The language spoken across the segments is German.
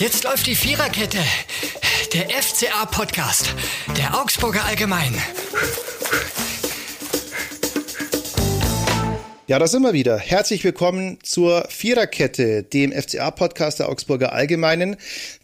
Jetzt läuft die Viererkette. Der FCA-Podcast. Der Augsburger Allgemein. Ja, da sind wir wieder. Herzlich willkommen zur Viererkette, dem FCA-Podcast der Augsburger Allgemeinen.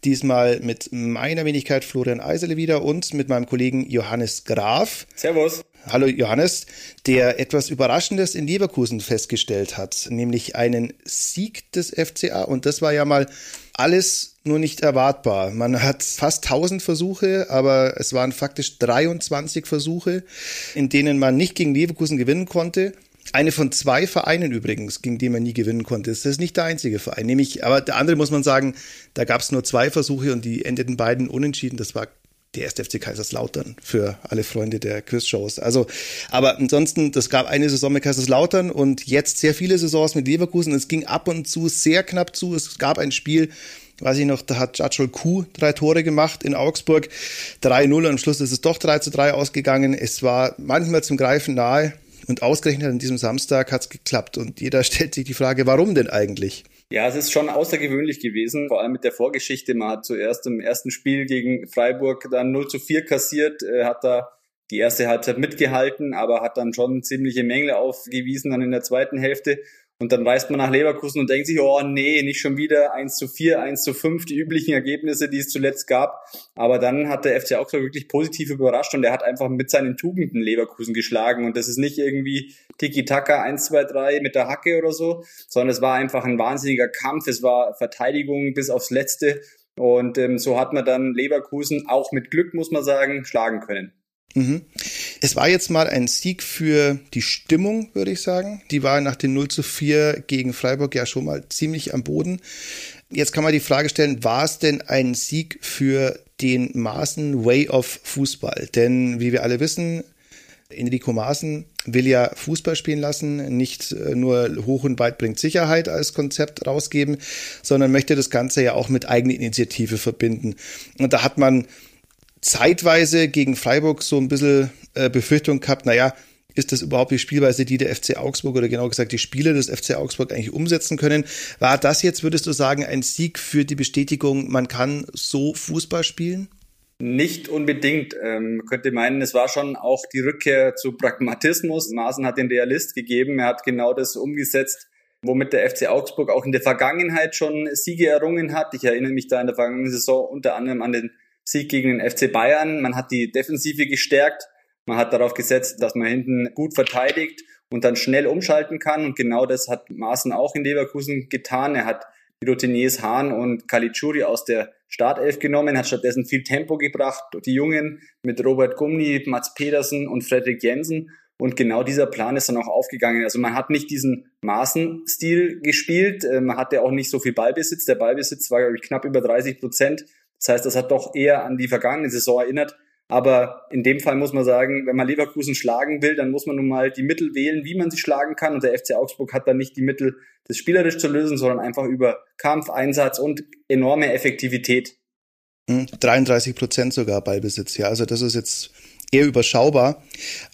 Diesmal mit meiner Wenigkeit Florian Eisele wieder und mit meinem Kollegen Johannes Graf. Servus. Hallo Johannes, der etwas Überraschendes in Leverkusen festgestellt hat, nämlich einen Sieg des FCA. Und das war ja mal alles nur nicht erwartbar. Man hat fast 1000 Versuche, aber es waren faktisch 23 Versuche, in denen man nicht gegen Leverkusen gewinnen konnte. Eine von zwei Vereinen übrigens, gegen die man nie gewinnen konnte. Das ist nicht der einzige Verein. Nämlich, aber der andere muss man sagen, da gab es nur zwei Versuche und die endeten beiden unentschieden. Das war der erste FC Kaiserslautern für alle Freunde der Quizshows. Also, aber ansonsten, das gab eine Saison mit Kaiserslautern und jetzt sehr viele Saisons mit Leverkusen. Es ging ab und zu sehr knapp zu. Es gab ein Spiel, weiß ich noch, da hat Jajol Kuh drei Tore gemacht in Augsburg. 3-0 und am Schluss ist es doch 3 3 ausgegangen. Es war manchmal zum Greifen nahe und ausgerechnet an diesem Samstag hat es geklappt. Und jeder stellt sich die Frage, warum denn eigentlich? Ja, es ist schon außergewöhnlich gewesen, vor allem mit der Vorgeschichte. Man hat zuerst im ersten Spiel gegen Freiburg dann 0 zu 4 kassiert, äh, hat da die erste Halbzeit mitgehalten, aber hat dann schon ziemliche Mängel aufgewiesen dann in der zweiten Hälfte. Und dann reist man nach Leverkusen und denkt sich, oh nee, nicht schon wieder 1 zu 4, 1 zu 5, die üblichen Ergebnisse, die es zuletzt gab. Aber dann hat der FC Augsburg wirklich positiv überrascht und er hat einfach mit seinen Tugenden Leverkusen geschlagen. Und das ist nicht irgendwie Tiki-Taka 1, 2, 3 mit der Hacke oder so, sondern es war einfach ein wahnsinniger Kampf. Es war Verteidigung bis aufs Letzte. Und ähm, so hat man dann Leverkusen auch mit Glück, muss man sagen, schlagen können. Mhm. Es war jetzt mal ein Sieg für die Stimmung, würde ich sagen. Die war nach den 0 zu 4 gegen Freiburg ja schon mal ziemlich am Boden. Jetzt kann man die Frage stellen, war es denn ein Sieg für den Maaßen Way of Fußball? Denn wie wir alle wissen, Enrico Maaßen will ja Fußball spielen lassen, nicht äh, nur hoch und weit bringt Sicherheit als Konzept rausgeben, sondern möchte das Ganze ja auch mit eigener Initiative verbinden. Und da hat man zeitweise gegen Freiburg so ein bisschen äh, Befürchtung gehabt, naja, ist das überhaupt die Spielweise, die der FC Augsburg oder genau gesagt die Spieler des FC Augsburg eigentlich umsetzen können? War das jetzt, würdest du sagen, ein Sieg für die Bestätigung, man kann so Fußball spielen? Nicht unbedingt. Ähm, könnte meinen, es war schon auch die Rückkehr zu Pragmatismus. Maaßen hat den Realist gegeben. Er hat genau das umgesetzt, womit der FC Augsburg auch in der Vergangenheit schon Siege errungen hat. Ich erinnere mich da in der vergangenen Saison unter anderem an den Sieg gegen den FC Bayern. Man hat die Defensive gestärkt. Man hat darauf gesetzt, dass man hinten gut verteidigt und dann schnell umschalten kann. Und genau das hat Maaßen auch in Leverkusen getan. Er hat die Routiniers Hahn und Kalitschuri aus der Startelf genommen, hat stattdessen viel Tempo gebracht. Die Jungen mit Robert Gumni, Mats Pedersen und Frederik Jensen. Und genau dieser Plan ist dann auch aufgegangen. Also man hat nicht diesen Maßenstil gespielt. Äh, man hatte auch nicht so viel Ballbesitz. Der Ballbesitz war, glaube ich, knapp über 30 Prozent. Das heißt, das hat doch eher an die vergangene Saison erinnert. Aber in dem Fall muss man sagen, wenn man Leverkusen schlagen will, dann muss man nun mal die Mittel wählen, wie man sie schlagen kann. Und der FC Augsburg hat dann nicht die Mittel, das spielerisch zu lösen, sondern einfach über Kampf, Einsatz und enorme Effektivität. 33 hm, Prozent sogar Ballbesitz, ja. Also das ist jetzt eher überschaubar,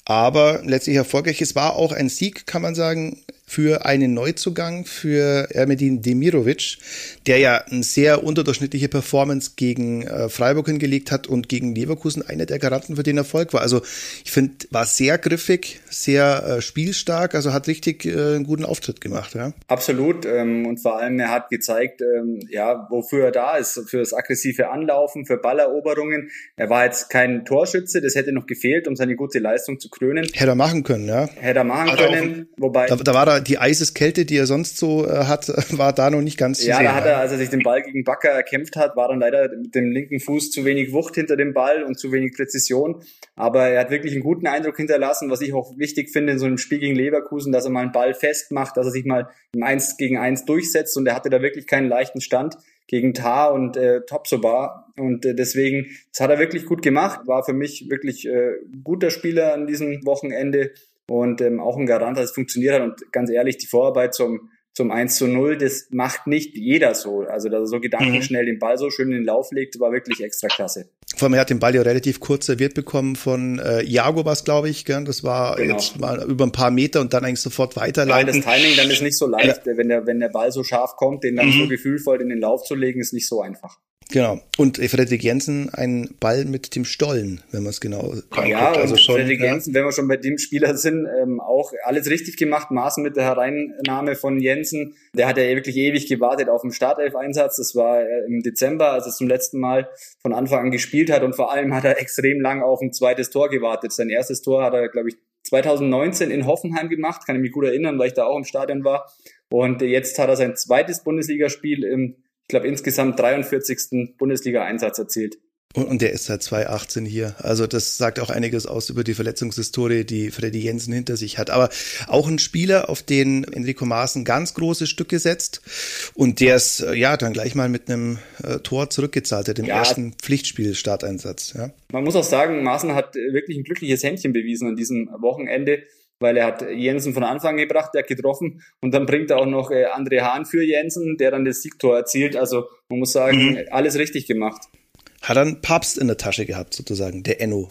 aber letztlich erfolgreich. Es war auch ein Sieg, kann man sagen, für einen Neuzugang für Ermedin Demirovic, der ja eine sehr unterdurchschnittliche Performance gegen äh, Freiburg hingelegt hat und gegen Leverkusen einer der Garanten für den Erfolg war. Also ich finde, war sehr griffig, sehr äh, spielstark, also hat richtig äh, einen guten Auftritt gemacht. Ja? Absolut ähm, und vor allem er hat gezeigt, ähm, ja, wofür er da ist, für das aggressive Anlaufen, für Balleroberungen. Er war jetzt kein Torschütze, das hätte noch gefehlt, um seine gute Leistung zu krönen. Hätte er machen können, ja. Hätte er machen Hat können, auch, wobei... Da, da war er die Eiseskälte, die er sonst so äh, hat, war da noch nicht ganz zu ja, sehen. Da hat er, als er sich den Ball gegen Bakker erkämpft hat, war dann leider mit dem linken Fuß zu wenig Wucht hinter dem Ball und zu wenig Präzision. Aber er hat wirklich einen guten Eindruck hinterlassen, was ich auch wichtig finde in so einem Spiel gegen Leverkusen, dass er mal einen Ball festmacht, dass er sich mal im 1 gegen 1 durchsetzt und er hatte da wirklich keinen leichten Stand gegen Tar und äh, Topsoba. Und äh, deswegen, das hat er wirklich gut gemacht. War für mich wirklich äh, guter Spieler an diesem Wochenende und ähm, auch ein Garant, dass es funktioniert hat. Und ganz ehrlich, die Vorarbeit zum zum 1 zu 0, das macht nicht jeder so. Also, dass er so gedankenschnell mhm. den Ball so schön in den Lauf legt, war wirklich extra klasse. Vor allem, er hat den Ball ja relativ kurz serviert bekommen von äh, Iago, was glaube ich, gell? das war genau. jetzt mal über ein paar Meter und dann eigentlich sofort weiterleiten. Ja, das Timing dann ist nicht so leicht, ja. wenn der, wenn der Ball so scharf kommt, den dann mhm. so gefühlvoll in den Lauf zu legen, ist nicht so einfach. Genau. Und Frederik Jensen ein Ball mit dem Stollen, wenn man es genau anguckt. Ja, also schon, Frederik ja. Jensen, wenn wir schon bei dem Spieler sind, ähm, auch alles richtig gemacht. Maßen mit der Hereinnahme von Jensen. Der hat ja wirklich ewig gewartet auf den Startelf-Einsatz. Das war äh, im Dezember, als er zum letzten Mal von Anfang an gespielt hat. Und vor allem hat er extrem lang auf ein zweites Tor gewartet. Sein erstes Tor hat er, glaube ich, 2019 in Hoffenheim gemacht. Kann ich mich gut erinnern, weil ich da auch im Stadion war. Und jetzt hat er sein zweites Bundesligaspiel im glaube, insgesamt 43. Bundesliga-Einsatz erzielt. Und, der ist seit 2018 hier. Also das sagt auch einiges aus über die Verletzungshistorie, die Freddy Jensen hinter sich hat. Aber auch ein Spieler, auf den Enrico Maaßen ganz große Stücke setzt und der es äh, ja dann gleich mal mit einem äh, Tor zurückgezahlt hat im ja. ersten Pflichtspiel-Starteinsatz. Ja. Man muss auch sagen, Maaßen hat wirklich ein glückliches Händchen bewiesen an diesem Wochenende weil er hat Jensen von Anfang gebracht, der hat getroffen und dann bringt er auch noch äh, André Hahn für Jensen, der dann das Siegtor erzielt. Also man muss sagen, mhm. alles richtig gemacht. Hat einen Papst in der Tasche gehabt, sozusagen, der Enno.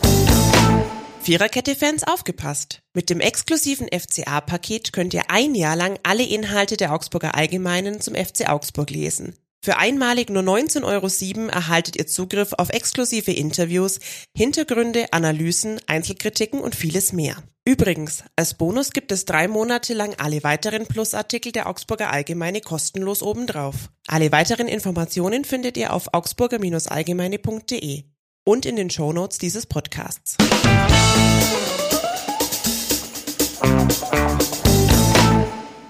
Viererkette-Fans aufgepasst. Mit dem exklusiven FCA-Paket könnt ihr ein Jahr lang alle Inhalte der Augsburger Allgemeinen zum FC Augsburg lesen. Für einmalig nur 19,07 Euro erhaltet ihr Zugriff auf exklusive Interviews, Hintergründe, Analysen, Einzelkritiken und vieles mehr. Übrigens, als Bonus gibt es drei Monate lang alle weiteren Plusartikel der Augsburger Allgemeine kostenlos obendrauf. Alle weiteren Informationen findet ihr auf augsburger-allgemeine.de und in den Shownotes dieses Podcasts.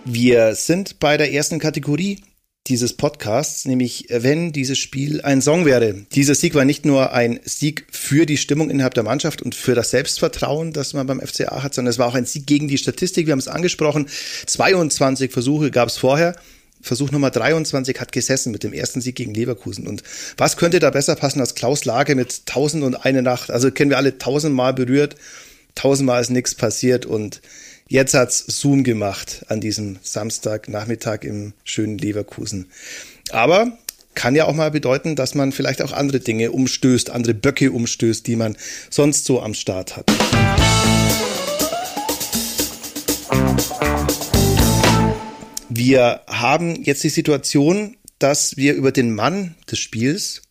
Wir sind bei der ersten Kategorie dieses Podcasts, nämlich wenn dieses Spiel ein Song wäre. Dieser Sieg war nicht nur ein Sieg für die Stimmung innerhalb der Mannschaft und für das Selbstvertrauen, das man beim FCA hat, sondern es war auch ein Sieg gegen die Statistik. Wir haben es angesprochen. 22 Versuche gab es vorher. Versuch Nummer 23 hat gesessen mit dem ersten Sieg gegen Leverkusen. Und was könnte da besser passen als Klaus Lage mit 1000 und eine Nacht? Also kennen wir alle tausendmal berührt, tausendmal ist nichts passiert und Jetzt hat's Zoom gemacht an diesem Samstagnachmittag im schönen Leverkusen. Aber kann ja auch mal bedeuten, dass man vielleicht auch andere Dinge umstößt, andere Böcke umstößt, die man sonst so am Start hat. Wir haben jetzt die Situation, dass wir über den Mann des Spiels,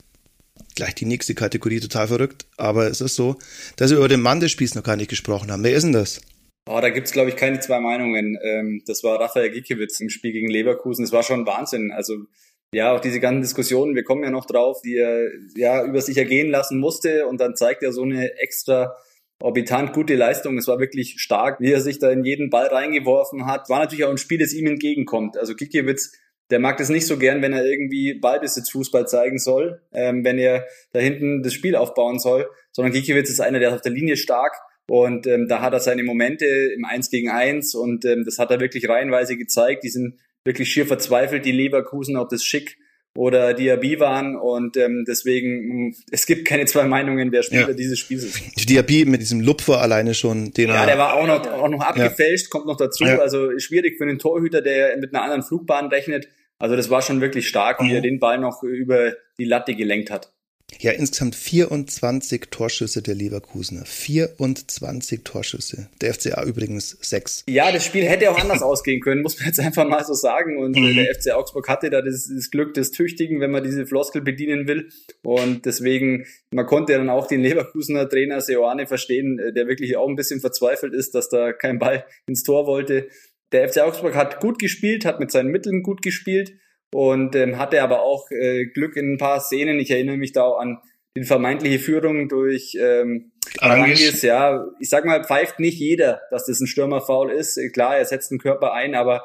gleich die nächste Kategorie total verrückt, aber es ist so, dass wir über den Mann des Spiels noch gar nicht gesprochen haben. Wer ist denn das? Oh, da gibt's glaube ich, keine zwei Meinungen. Ähm, das war Raphael Gikiewicz im Spiel gegen Leverkusen. Das war schon Wahnsinn. Also ja, auch diese ganzen Diskussionen, wir kommen ja noch drauf, die er ja über sich ergehen lassen musste und dann zeigt er so eine extra orbitant gute Leistung. Es war wirklich stark, wie er sich da in jeden Ball reingeworfen hat. War natürlich auch ein Spiel, das ihm entgegenkommt. Also Gikiewicz, der mag das nicht so gern, wenn er irgendwie Ballbesitz Fußball zeigen soll, ähm, wenn er da hinten das Spiel aufbauen soll, sondern Gikiewicz ist einer, der ist auf der Linie stark, und ähm, da hat er seine Momente im Eins gegen Eins und ähm, das hat er wirklich reihenweise gezeigt. Die sind wirklich schier verzweifelt, die Leverkusen, ob das Schick oder Diaby waren und ähm, deswegen es gibt keine zwei Meinungen, wer Spieler ja. dieses Spiels ist. Diaby mit diesem Lupfer alleine schon, den Ja, der war auch noch auch noch abgefälscht, ja. kommt noch dazu, ja. also schwierig für einen Torhüter, der mit einer anderen Flugbahn rechnet. Also das war schon wirklich stark, wie er den Ball noch über die Latte gelenkt hat. Ja, insgesamt 24 Torschüsse der Leverkusener. 24 Torschüsse. Der FCA übrigens 6. Ja, das Spiel hätte auch anders ausgehen können, muss man jetzt einfach mal so sagen. Und äh, mhm. der FC Augsburg hatte da das, das, Glück des Tüchtigen, wenn man diese Floskel bedienen will. Und deswegen, man konnte dann auch den Leverkusener Trainer Seoane verstehen, äh, der wirklich auch ein bisschen verzweifelt ist, dass da kein Ball ins Tor wollte. Der FC Augsburg hat gut gespielt, hat mit seinen Mitteln gut gespielt und ähm, hatte aber auch äh, Glück in ein paar Szenen. Ich erinnere mich da auch an die vermeintliche Führung durch ähm, Arangis. Ja, ich sag mal, pfeift nicht jeder, dass das ein Stürmerfaul ist. Klar, er setzt den Körper ein, aber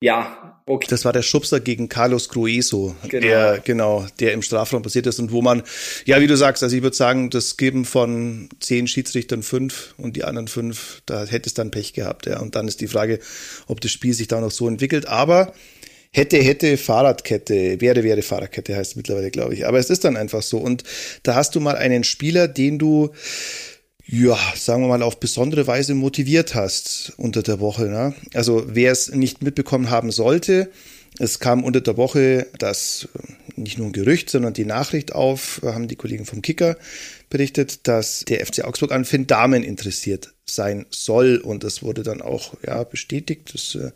ja, okay. Das war der Schubser gegen Carlos Grueso, genau. der, genau, der im Strafraum passiert ist und wo man, ja, wie du sagst, also ich würde sagen, das geben von zehn Schiedsrichtern fünf und die anderen fünf, da hätte es dann Pech gehabt, ja. Und dann ist die Frage, ob das Spiel sich da noch so entwickelt. Aber hätte, hätte Fahrradkette, wäre, wäre Fahrradkette heißt mittlerweile, glaube ich. Aber es ist dann einfach so. Und da hast du mal einen Spieler, den du, ja, sagen wir mal, auf besondere Weise motiviert hast unter der Woche. Ne? Also wer es nicht mitbekommen haben sollte, es kam unter der Woche das nicht nur ein Gerücht, sondern die Nachricht auf, haben die Kollegen vom Kicker berichtet, dass der FC Augsburg an Finn Damen interessiert sein soll. Und das wurde dann auch ja, bestätigt. Das äh,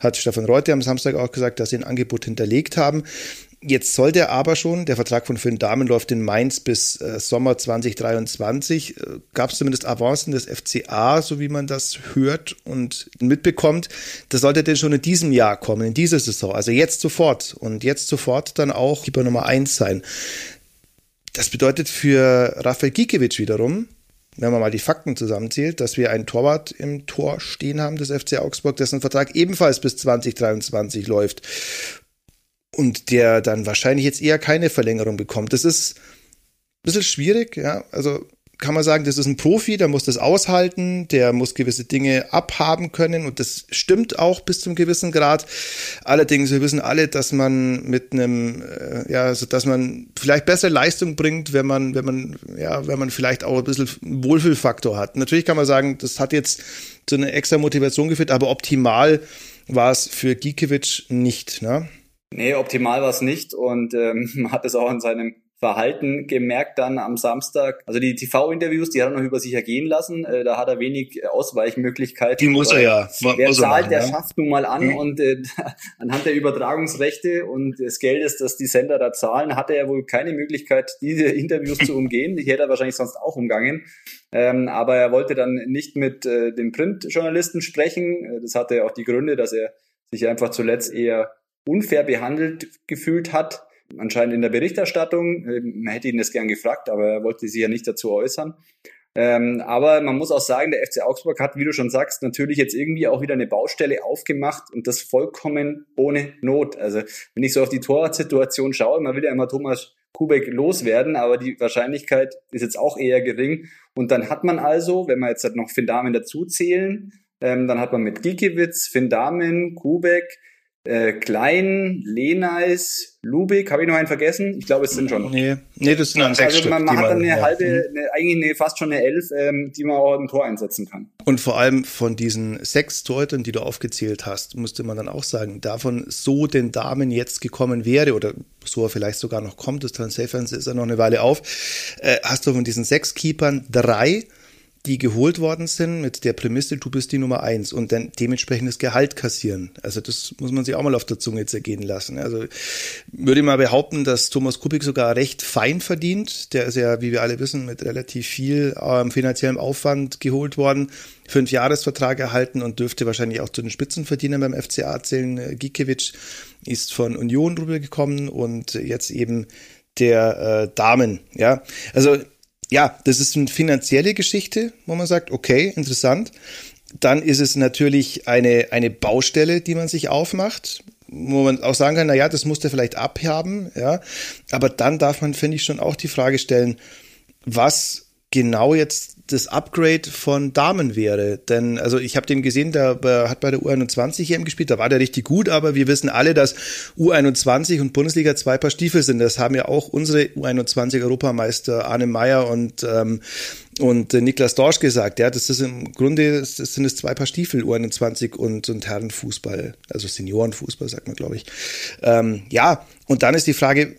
hat Stefan Reuter am Samstag auch gesagt, dass sie ein Angebot hinterlegt haben. Jetzt soll der aber schon, der Vertrag von Finn Dahmen läuft in Mainz bis äh, Sommer 2023. Äh, Gab es zumindest Avancen des FCA, so wie man das hört und mitbekommt. Das sollte denn schon in diesem Jahr kommen, in dieser Saison. Also jetzt sofort und jetzt sofort dann auch Keeper Nummer eins sein. Das bedeutet für Rafael Gikiewicz wiederum, wenn man mal die Fakten zusammenzählt, dass wir einen Torwart im Tor stehen haben des FC Augsburg, dessen Vertrag ebenfalls bis 2023 läuft und der dann wahrscheinlich jetzt eher keine Verlängerung bekommt. Das ist ein bisschen schwierig, ja. Also kann man sagen, das ist ein Profi, der muss das aushalten, der muss gewisse Dinge abhaben können und das stimmt auch bis zum gewissen Grad. Allerdings, wir wissen alle, dass man mit einem, äh, ja, also dass man vielleicht bessere Leistung bringt, wenn man, wenn man, ja, wenn man vielleicht auch ein bisschen Wohlfühlfaktor hat. Natürlich kann man sagen, das hat jetzt zu einer extra Motivation geführt, aber optimal war es für Gikiewicz nicht, ne? Nee, optimal war es nicht und ähm, man hat es auch an seinem Verhalten gemerkt dann am Samstag. Also die TV-Interviews, die hat er noch über sich ergehen lassen. Äh, da hat er wenig Ausweichmöglichkeiten. Die muss er ja. Wer zahlt, machen, der ja? schafft nun mal an mhm. und äh, anhand der Übertragungsrechte und des Geldes, das die Sender da zahlen, hatte er wohl keine Möglichkeit, diese Interviews zu umgehen. Die hätte er wahrscheinlich sonst auch umgangen. Ähm, aber er wollte dann nicht mit äh, den Printjournalisten sprechen. Äh, das hatte auch die Gründe, dass er sich einfach zuletzt eher unfair behandelt gefühlt hat anscheinend in der Berichterstattung. Äh, man hätte ihn das gern gefragt, aber er wollte sich ja nicht dazu äußern. Ähm, aber man muss auch sagen, der FC Augsburg hat, wie du schon sagst, natürlich jetzt irgendwie auch wieder eine Baustelle aufgemacht und das vollkommen ohne Not. Also wenn ich so auf die Torwartsituation schaue, man will ja immer Thomas Kubek loswerden, aber die Wahrscheinlichkeit ist jetzt auch eher gering. Und dann hat man also, wenn wir jetzt halt noch Finn Damen dazu zählen, ähm, dann hat man mit Gikiewicz, Finn Damen, Kubek, äh, Klein, Lenais, Lubik, habe ich noch einen vergessen? Ich glaube, es sind schon. Nee, nee das sind dann sechs Also man, man hat dann eine ja. halbe, mhm. eine, eigentlich eine, fast schon eine Elf, ähm, die man auch im Tor einsetzen kann. Und vor allem von diesen sechs Torhütern, die du aufgezählt hast, musste man dann auch sagen, davon so den Damen jetzt gekommen wäre oder so er vielleicht sogar noch kommt, das Transferfenster ist ja noch eine Weile auf, äh, hast du von diesen sechs Keepern drei die geholt worden sind mit der Prämisse, du bist die Nummer eins und dann dementsprechendes Gehalt kassieren. Also das muss man sich auch mal auf der Zunge zergehen lassen. Also würde ich mal behaupten, dass Thomas Kubik sogar recht fein verdient. Der ist ja, wie wir alle wissen, mit relativ viel ähm, finanziellem Aufwand geholt worden. Fünf Jahresvertrag erhalten und dürfte wahrscheinlich auch zu den Spitzenverdienern beim FCA zählen. Gikiewicz ist von Union rübergekommen und jetzt eben der äh, Damen. Ja, also ja, das ist eine finanzielle Geschichte, wo man sagt, okay, interessant. Dann ist es natürlich eine, eine Baustelle, die man sich aufmacht, wo man auch sagen kann, na ja, das muss der vielleicht abhaben, ja. Aber dann darf man, finde ich, schon auch die Frage stellen, was genau jetzt das Upgrade von Damen wäre. Denn, also ich habe den gesehen, der, hat bei der U21 EM gespielt, da war der richtig gut, aber wir wissen alle, dass U21 und Bundesliga zwei Paar Stiefel sind. Das haben ja auch unsere U21-Europameister Arne Meyer und ähm, und äh, Niklas Dorsch gesagt, ja, das ist im Grunde, das sind es zwei Paar Stiefel, U21 und, und Herrenfußball, also Seniorenfußball, sagt man, glaube ich. Ähm, ja, und dann ist die Frage,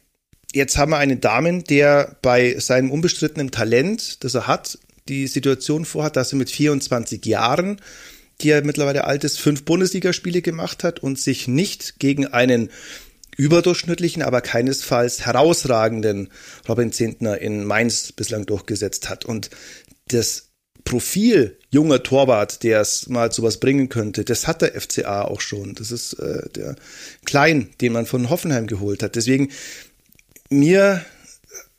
jetzt haben wir einen Damen, der bei seinem unbestrittenen Talent, das er hat, die Situation vorhat, dass er mit 24 Jahren, die er mittlerweile alt ist, fünf Bundesligaspiele gemacht hat und sich nicht gegen einen überdurchschnittlichen, aber keinesfalls herausragenden Robin Zehntner in Mainz bislang durchgesetzt hat. Und das Profil junger Torwart, der es mal zu was bringen könnte, das hat der FCA auch schon. Das ist äh, der Klein, den man von Hoffenheim geholt hat. Deswegen mir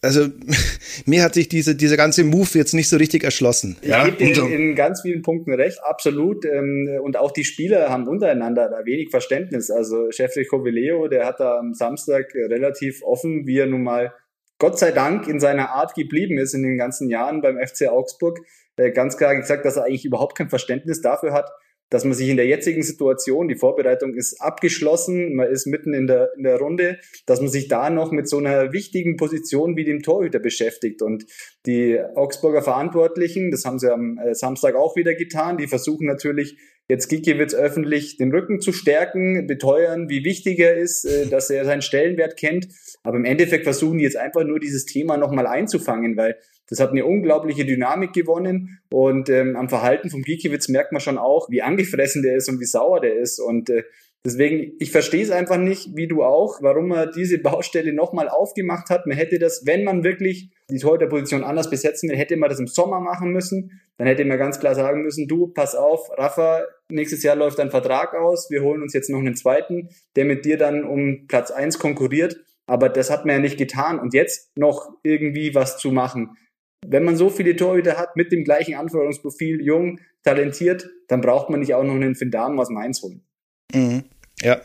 also mir hat sich diese, dieser ganze Move jetzt nicht so richtig erschlossen. Ich ja? gebe dir in, in ganz vielen Punkten recht, absolut. Ähm, und auch die Spieler haben untereinander da wenig Verständnis. Also Chefrich Covileo, der hat da am Samstag relativ offen, wie er nun mal Gott sei Dank in seiner Art geblieben ist in den ganzen Jahren beim FC Augsburg, äh, ganz klar gesagt, dass er eigentlich überhaupt kein Verständnis dafür hat, dass man sich in der jetzigen Situation, die Vorbereitung ist abgeschlossen, man ist mitten in der, in der Runde, dass man sich da noch mit so einer wichtigen Position wie dem Torhüter beschäftigt. Und die Augsburger Verantwortlichen, das haben sie am äh, Samstag auch wieder getan, die versuchen natürlich jetzt Gikiewicz öffentlich den Rücken zu stärken, beteuern, wie wichtig er ist, äh, dass er seinen Stellenwert kennt. Aber im Endeffekt versuchen die jetzt einfach nur dieses Thema nochmal einzufangen, weil das hat eine unglaubliche Dynamik gewonnen und ähm, am Verhalten vom Gikiewicz merkt man schon auch, wie angefressen der ist und wie sauer der ist. Und äh, Deswegen, ich verstehe es einfach nicht, wie du auch, warum man diese Baustelle nochmal aufgemacht hat. Man hätte das, wenn man wirklich die Torhüterposition anders besetzen will, hätte man das im Sommer machen müssen. Dann hätte man ganz klar sagen müssen, du, pass auf, Rafa, nächstes Jahr läuft dein Vertrag aus, wir holen uns jetzt noch einen zweiten, der mit dir dann um Platz eins konkurriert. Aber das hat man ja nicht getan. Und jetzt noch irgendwie was zu machen. Wenn man so viele Torhüter hat mit dem gleichen Anforderungsprofil, jung, talentiert, dann braucht man nicht auch noch einen Findam aus Mainz holen. Mhm. Ja.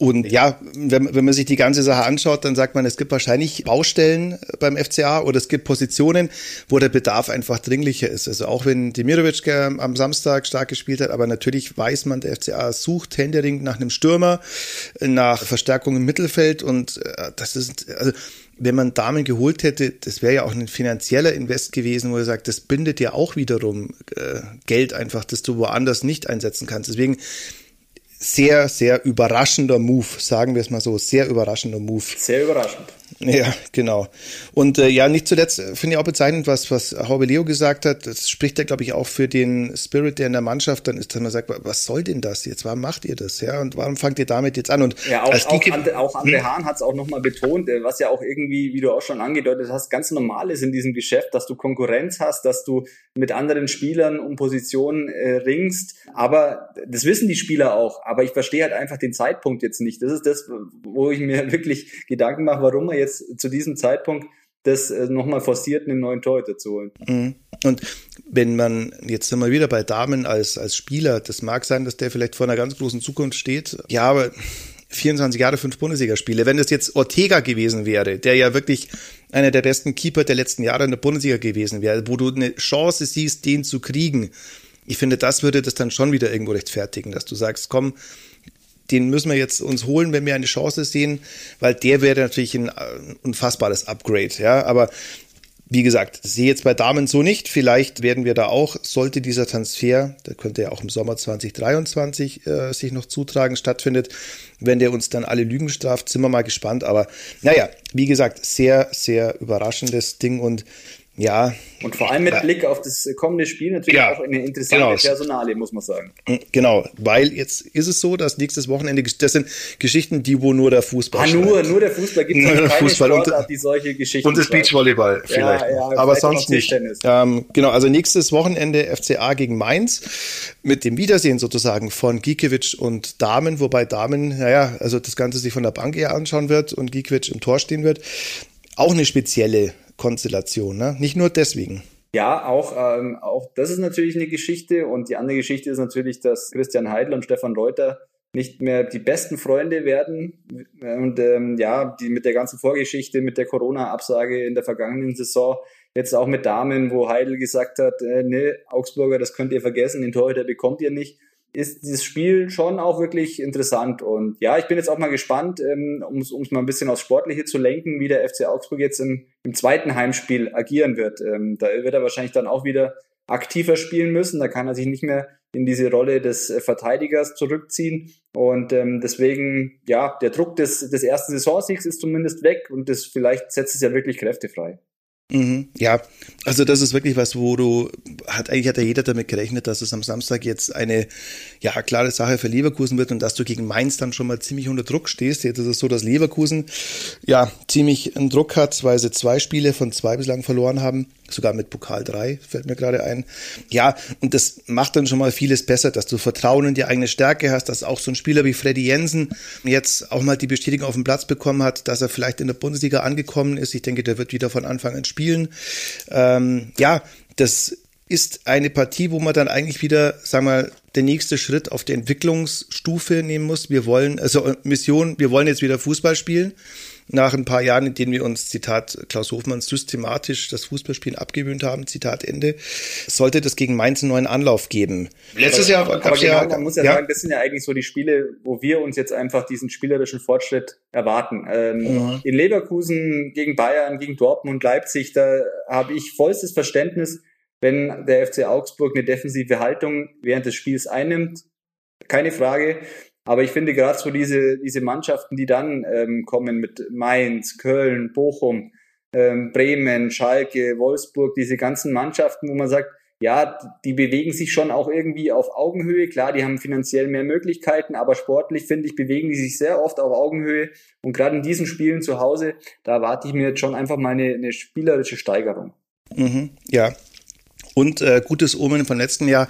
Und ja, wenn, wenn man sich die ganze Sache anschaut, dann sagt man, es gibt wahrscheinlich Baustellen beim FCA oder es gibt Positionen, wo der Bedarf einfach dringlicher ist. Also auch wenn Demirovic am Samstag stark gespielt hat, aber natürlich weiß man, der FCA sucht händeringend nach einem Stürmer, nach Verstärkung im Mittelfeld und äh, das ist, also wenn man Damen geholt hätte, das wäre ja auch ein finanzieller Invest gewesen, wo er sagt, das bindet ja auch wiederum äh, Geld einfach, das du woanders nicht einsetzen kannst. Deswegen sehr, sehr überraschender Move, sagen wir es mal so, sehr überraschender Move. Sehr überraschend. Ja, genau. Und äh, ja, nicht zuletzt äh, finde ich auch bezeichnend, was, was Haube Leo gesagt hat. Das spricht ja, glaube ich, auch für den Spirit, der in der Mannschaft dann ist, dass man sagt, was soll denn das jetzt? Warum macht ihr das? Ja, und warum fangt ihr damit jetzt an? Und ja, auch, auch, Ande, auch André hm? Hahn hat es auch nochmal betont, äh, was ja auch irgendwie, wie du auch schon angedeutet hast, ganz normal ist in diesem Geschäft, dass du Konkurrenz hast, dass du mit anderen Spielern um Positionen äh, ringst. Aber das wissen die Spieler auch. Aber ich verstehe halt einfach den Zeitpunkt jetzt nicht. Das ist das, wo ich mir wirklich Gedanken mache, warum man jetzt zu diesem Zeitpunkt das äh, nochmal forciert, einen neuen Torhüter zu holen. Mhm. Und wenn man, jetzt sind wieder bei Damen als, als Spieler, das mag sein, dass der vielleicht vor einer ganz großen Zukunft steht. Ja, aber 24 Jahre, fünf Bundesligaspiele. Wenn das jetzt Ortega gewesen wäre, der ja wirklich einer der besten Keeper der letzten Jahre in der Bundesliga gewesen wäre, wo du eine Chance siehst, den zu kriegen. Ich finde, das würde das dann schon wieder irgendwo rechtfertigen, dass du sagst, komm, den müssen wir jetzt uns holen, wenn wir eine Chance sehen, weil der wäre natürlich ein, ein unfassbares Upgrade, ja, aber wie gesagt, sehe jetzt bei Damen so nicht. Vielleicht werden wir da auch, sollte dieser Transfer, der könnte ja auch im Sommer 2023 äh, sich noch zutragen, stattfindet, wenn der uns dann alle Lügen straft, sind wir mal gespannt. Aber naja, wie gesagt, sehr, sehr überraschendes Ding und ja. Und vor allem mit. Blick auf das kommende Spiel natürlich ja, auch eine interessante genau. Personale, muss man sagen. Mm, genau, weil jetzt ist es so, dass nächstes Wochenende, das sind Geschichten, die wo nur der Fußball Ah, nur, nur der Fußball gibt es keine Fußball Sportart, und, die solche Geschichten Und das Beachvolleyball vielleicht, ja, ja, aber sonst nicht. Ähm, genau, also nächstes Wochenende FCA gegen Mainz mit dem Wiedersehen sozusagen von Gikiewicz und Damen, wobei Damen, naja, also das Ganze sich von der Bank eher anschauen wird und Gikiewicz im Tor stehen wird. Auch eine spezielle Konstellation, ne? Nicht nur deswegen. Ja, auch, ähm, auch das ist natürlich eine Geschichte und die andere Geschichte ist natürlich, dass Christian Heidel und Stefan Reuter nicht mehr die besten Freunde werden und ähm, ja, die mit der ganzen Vorgeschichte, mit der Corona-Absage in der vergangenen Saison, jetzt auch mit Damen, wo Heidel gesagt hat, äh, ne, Augsburger, das könnt ihr vergessen, den Torhüter bekommt ihr nicht ist dieses Spiel schon auch wirklich interessant. Und ja, ich bin jetzt auch mal gespannt, ähm, um es mal ein bisschen aufs Sportliche zu lenken, wie der FC Augsburg jetzt im, im zweiten Heimspiel agieren wird. Ähm, da wird er wahrscheinlich dann auch wieder aktiver spielen müssen. Da kann er sich nicht mehr in diese Rolle des äh, Verteidigers zurückziehen. Und ähm, deswegen, ja, der Druck des, des ersten Saisonsiegs ist zumindest weg und das vielleicht setzt es ja wirklich Kräfte frei. Mhm, ja, also das ist wirklich was, wo du, hat eigentlich hat ja jeder damit gerechnet, dass es am Samstag jetzt eine, ja, klare Sache für Leverkusen wird und dass du gegen Mainz dann schon mal ziemlich unter Druck stehst. Jetzt ist es so, dass Leverkusen, ja, ziemlich einen Druck hat, weil sie zwei Spiele von zwei bislang verloren haben sogar mit Pokal 3, fällt mir gerade ein. Ja, und das macht dann schon mal vieles besser, dass du Vertrauen in die eigene Stärke hast, dass auch so ein Spieler wie Freddy Jensen jetzt auch mal die Bestätigung auf den Platz bekommen hat, dass er vielleicht in der Bundesliga angekommen ist. Ich denke, der wird wieder von Anfang an spielen. Ähm, ja, das ist eine Partie, wo man dann eigentlich wieder, sagen wir mal, der nächste Schritt auf der Entwicklungsstufe nehmen muss. Wir wollen, also Mission, wir wollen jetzt wieder Fußball spielen nach ein paar Jahren, in denen wir uns, Zitat Klaus Hofmann, systematisch das Fußballspielen abgewöhnt haben, Zitat Ende, sollte das gegen Mainz einen neuen Anlauf geben. Letztes Jahr gab es genau, ja... Man muss ja, ja, sagen, das sind ja eigentlich so die Spiele, wo wir uns jetzt einfach diesen spielerischen Fortschritt erwarten. Ähm, mhm. In Leverkusen gegen Bayern, gegen Dortmund, Leipzig, da habe ich vollstes Verständnis, wenn der FC Augsburg eine defensive Haltung während des Spiels einnimmt. Keine Frage. Aber ich finde gerade so diese, diese Mannschaften, die dann ähm, kommen mit Mainz, Köln, Bochum, ähm, Bremen, Schalke, Wolfsburg, diese ganzen Mannschaften, wo man sagt, ja, die bewegen sich schon auch irgendwie auf Augenhöhe. Klar, die haben finanziell mehr Möglichkeiten, aber sportlich, finde ich, bewegen die sich sehr oft auf Augenhöhe. Und gerade in diesen Spielen zu Hause, da erwarte ich mir jetzt schon einfach mal eine, eine spielerische Steigerung. Mhm, ja, und äh, gutes Omen vom letzten Jahr,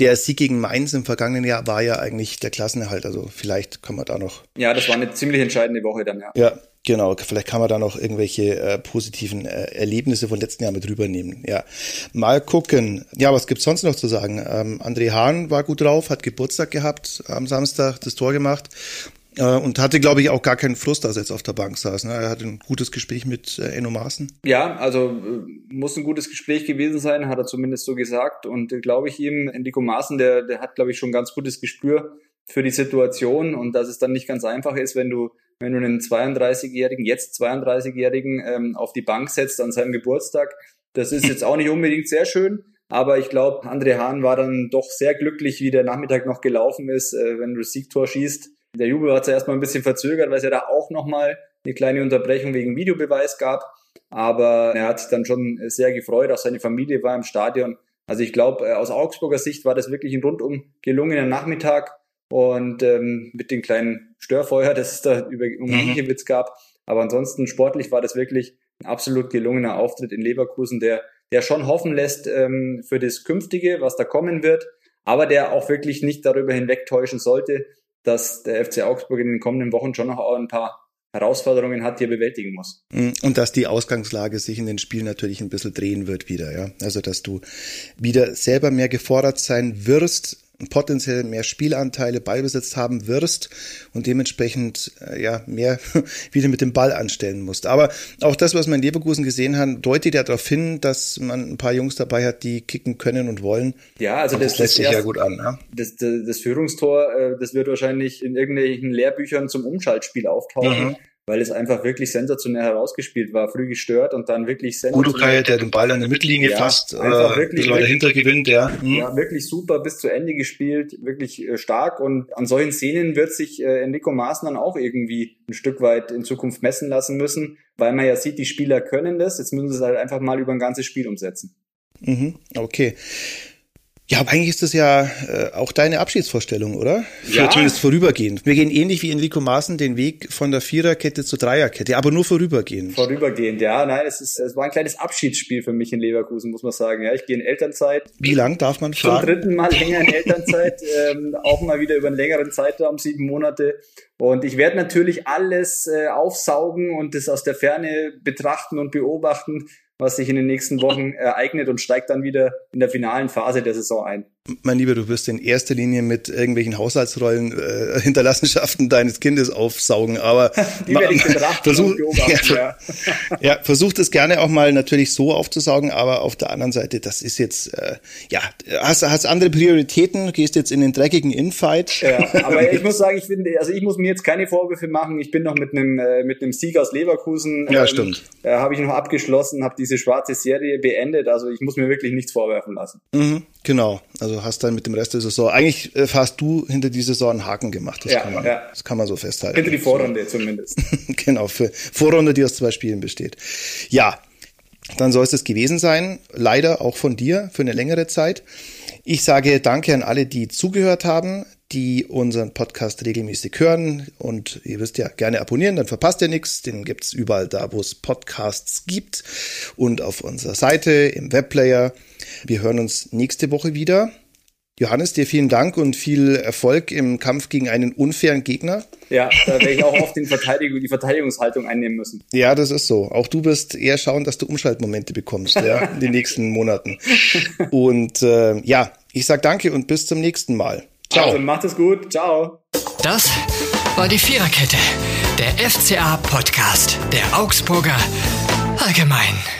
der Sieg gegen Mainz im vergangenen Jahr war ja eigentlich der Klassenerhalt. Also vielleicht kann man da noch. Ja, das war eine ziemlich entscheidende Woche dann, ja. Ja, Genau, vielleicht kann man da noch irgendwelche äh, positiven äh, Erlebnisse von letzten Jahr mit rübernehmen. Ja, mal gucken. Ja, was gibt's sonst noch zu sagen? Ähm, André Hahn war gut drauf, hat Geburtstag gehabt am Samstag, das Tor gemacht. Äh, und hatte, glaube ich, auch gar keinen Frust, als er jetzt auf der Bank saß. Ne? Er hatte ein gutes Gespräch mit äh, Enno Maaßen. Ja, also äh, muss ein gutes Gespräch gewesen sein, hat er zumindest so gesagt. Und äh, glaube ich ihm, Enrico Maaßen, der, der hat, glaube ich, schon ein ganz gutes Gespür für die Situation und dass es dann nicht ganz einfach ist, wenn du wenn du einen 32-Jährigen, jetzt 32-Jährigen ähm, auf die Bank setzt an seinem Geburtstag. Das ist jetzt auch nicht unbedingt sehr schön, aber ich glaube, André Hahn war dann doch sehr glücklich, wie der Nachmittag noch gelaufen ist, äh, wenn du das Siegtor schießt. Der Jubel hat sich erstmal ein bisschen verzögert, weil es ja da auch nochmal eine kleine Unterbrechung wegen Videobeweis gab. Aber er hat sich dann schon sehr gefreut, auch seine Familie war im Stadion. Also ich glaube, äh, aus Augsburger Sicht war das wirklich ein rundum gelungener Nachmittag und ähm, mit dem kleinen Störfeuer, das es da über um mhm. gab. Aber ansonsten sportlich war das wirklich ein absolut gelungener Auftritt in Leverkusen, der, der schon hoffen lässt ähm, für das Künftige, was da kommen wird, aber der auch wirklich nicht darüber hinwegtäuschen sollte, dass der FC Augsburg in den kommenden Wochen schon noch ein paar Herausforderungen hat, die er bewältigen muss. Mhm. Und dass die Ausgangslage sich in den Spielen natürlich ein bisschen drehen wird wieder, ja. Also dass du wieder selber mehr gefordert sein wirst, potenziell mehr Spielanteile beibesetzt haben wirst und dementsprechend äh, ja mehr wieder mit dem Ball anstellen musst. Aber auch das, was man in Leverkusen gesehen hat, deutet ja darauf hin, dass man ein paar Jungs dabei hat, die kicken können und wollen. Ja, also das, das lässt sich ja gut an. Ja? Das, das, das Führungstor, äh, das wird wahrscheinlich in irgendwelchen Lehrbüchern zum Umschaltspiel auftauchen. Mhm weil es einfach wirklich sensationell herausgespielt war, früh gestört und dann wirklich sensationell. Udukai, der den Ball an der Mittellinie ja, fasst, einfach äh, wirklich, dahinter gewinnt, ja. Hm. Ja, wirklich super bis zu Ende gespielt, wirklich äh, stark und an solchen Szenen wird sich äh, Enrico Maaßen dann auch irgendwie ein Stück weit in Zukunft messen lassen müssen, weil man ja sieht, die Spieler können das, jetzt müssen sie es halt einfach mal über ein ganzes Spiel umsetzen. Mhm, okay. Ja, aber eigentlich ist das ja äh, auch deine Abschiedsvorstellung, oder? Für ja. Zumindest vorübergehend. Wir gehen ähnlich wie Enrico Maaßen den Weg von der Viererkette zur Dreierkette, aber nur vorübergehend. Vorübergehend, ja. Nein, es, ist, es war ein kleines Abschiedsspiel für mich in Leverkusen, muss man sagen. Ja, ich gehe in Elternzeit. Wie lang darf man fragen? Zum dritten Mal länger in Elternzeit, ähm, auch mal wieder über einen längeren Zeitraum, sieben Monate. Und ich werde natürlich alles äh, aufsaugen und das aus der Ferne betrachten und beobachten, was sich in den nächsten Wochen ereignet und steigt dann wieder in der finalen Phase der Saison ein mein Lieber, du wirst in erster Linie mit irgendwelchen Haushaltsrollen äh, Hinterlassenschaften deines Kindes aufsaugen, aber Die werde ich versuch, ja, ja. ja, versuch das gerne auch mal natürlich so aufzusaugen, aber auf der anderen Seite, das ist jetzt, äh, ja, hast, hast andere Prioritäten, gehst jetzt in den dreckigen Infight. Ja, aber ich muss sagen, ich finde, also ich muss mir jetzt keine Vorwürfe machen, ich bin noch mit einem äh, mit einem Sieg aus Leverkusen. Ja, ähm, stimmt. Äh, habe ich noch abgeschlossen, habe diese schwarze Serie beendet, also ich muss mir wirklich nichts vorwerfen lassen. Mhm, genau, also hast dann mit dem Rest der Saison, eigentlich äh, hast du hinter die Saison einen Haken gemacht. Das, ja, kann, man, ja. das kann man so festhalten. Hinter die Vorrunde zumindest. genau, für Vorrunde, die aus zwei Spielen besteht. Ja, dann soll es das gewesen sein. Leider auch von dir für eine längere Zeit. Ich sage danke an alle, die zugehört haben, die unseren Podcast regelmäßig hören. Und ihr wisst ja, gerne abonnieren, dann verpasst ihr nichts. Den gibt's überall da, wo es Podcasts gibt und auf unserer Seite, im Webplayer. Wir hören uns nächste Woche wieder. Johannes, dir vielen Dank und viel Erfolg im Kampf gegen einen unfairen Gegner. Ja, da werde ich auch oft den Verteidigung, die Verteidigungshaltung einnehmen müssen. Ja, das ist so. Auch du wirst eher schauen, dass du Umschaltmomente bekommst, ja, in den nächsten Monaten. Und äh, ja, ich sag danke und bis zum nächsten Mal. Ciao. Also macht es gut. Ciao. Das war die Viererkette, der FCA Podcast der Augsburger Allgemein.